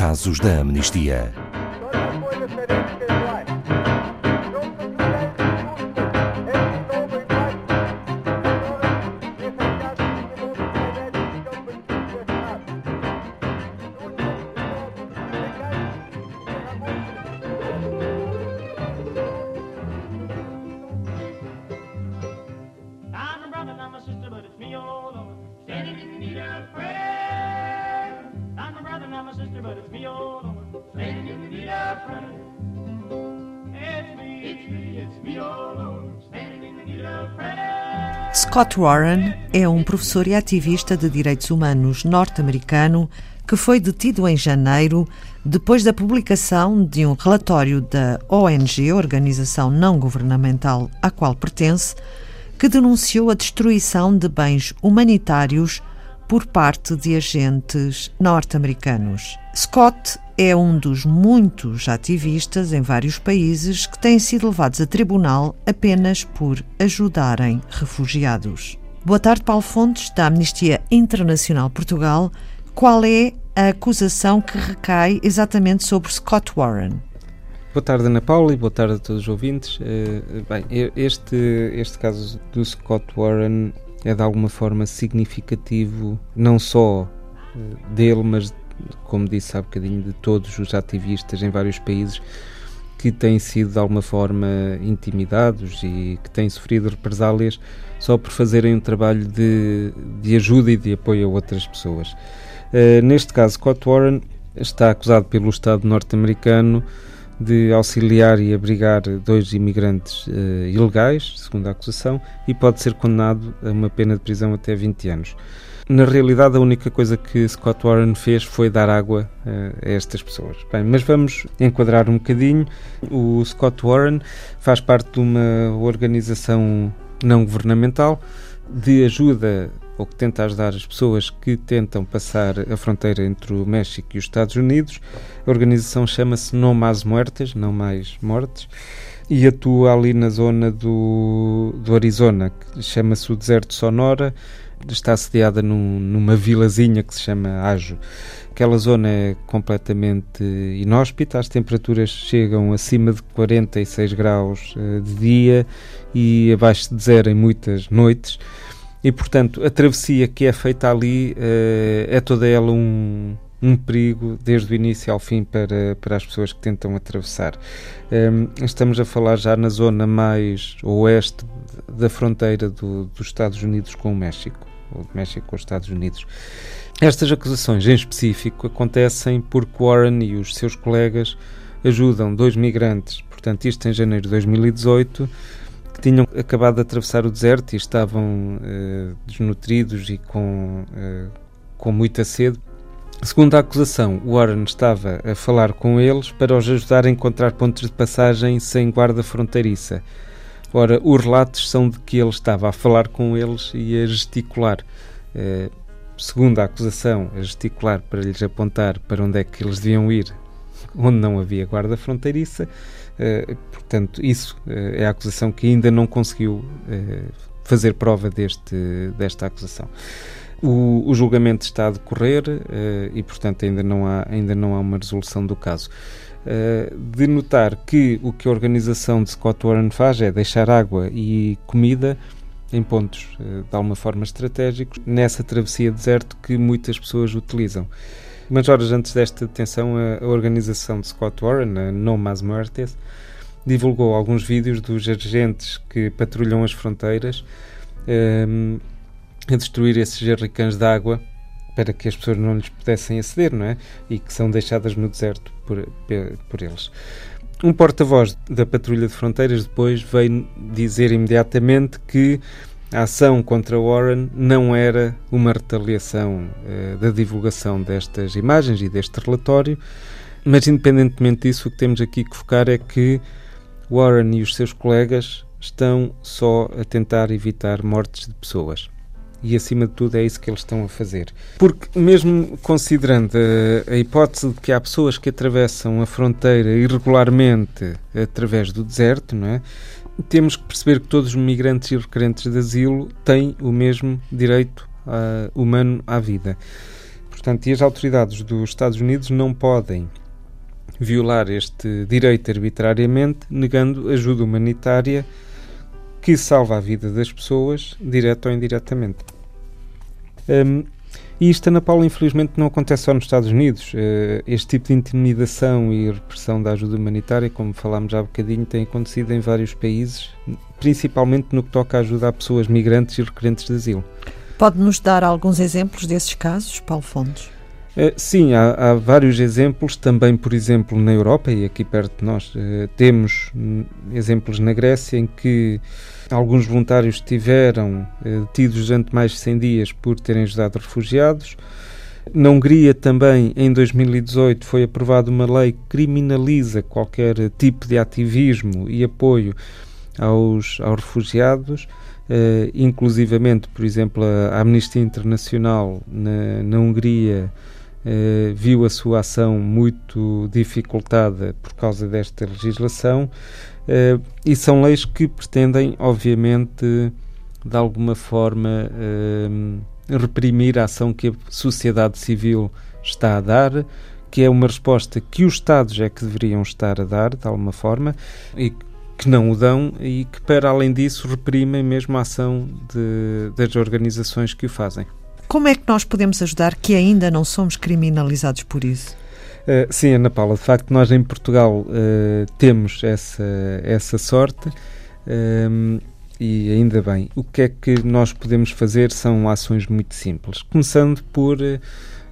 casos da amnistia. But it's me. Scott Warren é um professor e ativista de direitos humanos norte-americano que foi detido em janeiro depois da publicação de um relatório da ONG, organização não governamental à qual pertence, que denunciou a destruição de bens humanitários por parte de agentes norte-americanos. Scott é um dos muitos ativistas em vários países que têm sido levados a tribunal apenas por ajudarem refugiados. Boa tarde, Paulo Fontes, da Amnistia Internacional Portugal. Qual é a acusação que recai exatamente sobre Scott Warren? Boa tarde, Ana Paula, e boa tarde a todos os ouvintes. Eh, bem, este, este caso do Scott Warren é de alguma forma significativo, não só eh, dele, mas, como disse há bocadinho, de todos os ativistas em vários países que têm sido de alguma forma intimidados e que têm sofrido represálias só por fazerem um trabalho de, de ajuda e de apoio a outras pessoas. Uh, neste caso, Scott Warren está acusado pelo Estado norte-americano de auxiliar e abrigar dois imigrantes uh, ilegais, segundo a acusação, e pode ser condenado a uma pena de prisão até 20 anos. Na realidade, a única coisa que Scott Warren fez foi dar água uh, a estas pessoas. Bem, mas vamos enquadrar um bocadinho. O Scott Warren faz parte de uma organização não governamental de ajuda ou que tenta ajudar as pessoas que tentam passar a fronteira entre o México e os Estados Unidos. A organização chama-se Não Mais Muertes, Não Mais Mortes, e atua ali na zona do, do Arizona, que chama-se o Deserto Sonora, está sediada num, numa vilazinha que se chama Ajo. Aquela zona é completamente inóspita, as temperaturas chegam acima de 46 graus uh, de dia e abaixo de zero em muitas noites. E, portanto, a travessia que é feita ali uh, é toda ela um, um perigo desde o início ao fim para, para as pessoas que tentam atravessar. Um, estamos a falar já na zona mais oeste da fronteira do, dos Estados Unidos com o México, ou México com os Estados Unidos. Estas acusações em específico acontecem porque Warren e os seus colegas ajudam dois migrantes, portanto, isto em janeiro de 2018 que tinham acabado de atravessar o deserto e estavam uh, desnutridos e com, uh, com muita sede. Segundo a acusação, Warren estava a falar com eles para os ajudar a encontrar pontos de passagem sem guarda fronteiriça. Ora, os relatos são de que ele estava a falar com eles e a gesticular. Uh, segundo a acusação, a gesticular para lhes apontar para onde é que eles deviam ir, onde não havia guarda fronteiriça. Uh, portanto, isso uh, é a acusação que ainda não conseguiu uh, fazer prova deste, desta acusação. O, o julgamento está a decorrer e, portanto, ainda não, há, ainda não há uma resolução do caso. de notar que o que a organização de Scott Warren faz é deixar água e comida em pontos de alguma forma estratégicos nessa travessia deserto que muitas pessoas utilizam. Umas horas antes desta detenção, a, organização de Scott Warren, a No Mas Muertes, divulgou alguns vídeos dos agentes que patrulham as fronteiras um, a destruir esses jerrycans de água para que as pessoas não lhes pudessem aceder, não é? E que são deixadas no deserto por, por eles. Um porta-voz da Patrulha de Fronteiras depois veio dizer imediatamente que a ação contra Warren não era uma retaliação uh, da divulgação destas imagens e deste relatório, mas independentemente disso, o que temos aqui que focar é que Warren e os seus colegas estão só a tentar evitar mortes de pessoas. E acima de tudo é isso que eles estão a fazer. Porque, mesmo considerando a, a hipótese de que há pessoas que atravessam a fronteira irregularmente através do deserto, não é? Temos que perceber que todos os migrantes e requerentes de asilo têm o mesmo direito uh, humano à vida. Portanto, e as autoridades dos Estados Unidos não podem violar este direito arbitrariamente, negando ajuda humanitária que salva a vida das pessoas, direto ou indiretamente. Um, e isto, Ana Paula, infelizmente não acontece só nos Estados Unidos. Uh, este tipo de intimidação e repressão da ajuda humanitária, como falámos há bocadinho, tem acontecido em vários países, principalmente no que toca a ajudar pessoas migrantes e requerentes de asilo. Pode-nos dar alguns exemplos desses casos, Paulo Fontes? Uh, sim, há, há, vários exemplos, também, por exemplo, na Europa e aqui perto de nós. Uh, temos hum, exemplos na Grécia em que alguns voluntários estiveram uh, detidos durante mais de 100 dias por terem ajudado refugiados. Na Hungria também, em 2018, foi aprovada uma lei que criminaliza qualquer tipo de ativismo e apoio aos, aos refugiados. Uh, inclusivamente, por exemplo, a, a Amnistia Internacional na, na Hungria uh, viu a sua ação muito dificultada por causa desta legislação uh, e são leis que pretendem, obviamente, de alguma forma reprimir a ação que a sociedade civil está a dar que é uma resposta que os Estados é que deveriam estar a dar, de alguma forma, e que não o dão e que, para além disso, reprimem mesmo a ação de, das organizações que o fazem. Como é que nós podemos ajudar que ainda não somos criminalizados por isso? Uh, sim, Ana Paula, de facto, nós em Portugal uh, temos essa, essa sorte. Uh, e ainda bem. O que é que nós podemos fazer são ações muito simples. Começando por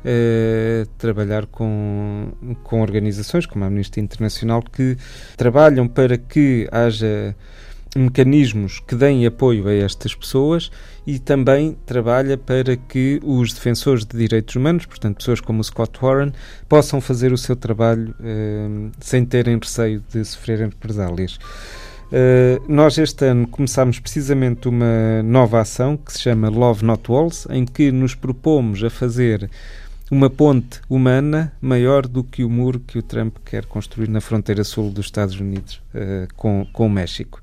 eh, trabalhar com, com organizações como a Amnistia Internacional que trabalham para que haja mecanismos que deem apoio a estas pessoas e também trabalha para que os defensores de direitos humanos, portanto pessoas como o Scott Warren, possam fazer o seu trabalho eh, sem terem receio de sofrerem represálias. Uh, nós este ano começámos precisamente uma nova ação que se chama Love Not Walls, em que nos propomos a fazer uma ponte humana maior do que o muro que o Trump quer construir na fronteira sul dos Estados Unidos uh, com, com o México.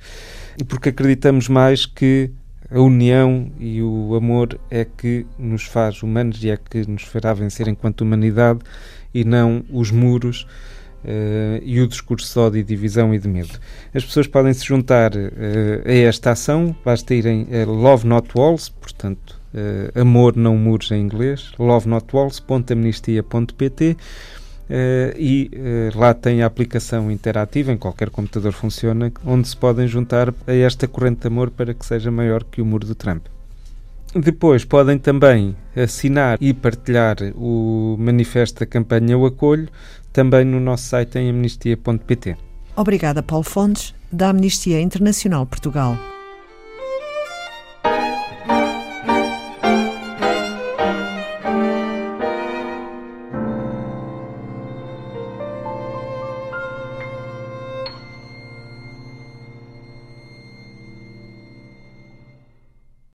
Porque acreditamos mais que a união e o amor é que nos faz humanos e é que nos fará vencer enquanto humanidade e não os muros Uh, e o discurso de ódio, divisão e de medo. As pessoas podem se juntar uh, a esta ação, basta irem a Love Not Walls, portanto, uh, Amor Não Muros em inglês, lovenotwalls.amnistia.pt Uh, e uh, lá tem a aplicação interativa, em qualquer computador funciona, onde se podem juntar a esta corrente de amor para que seja maior que o muro do Trump. Depois podem também assinar e partilhar o manifesto da campanha O Acolho, também no nosso site em amnistia.pt. Obrigada, Paulo Fontes, da Amnistia Internacional Portugal.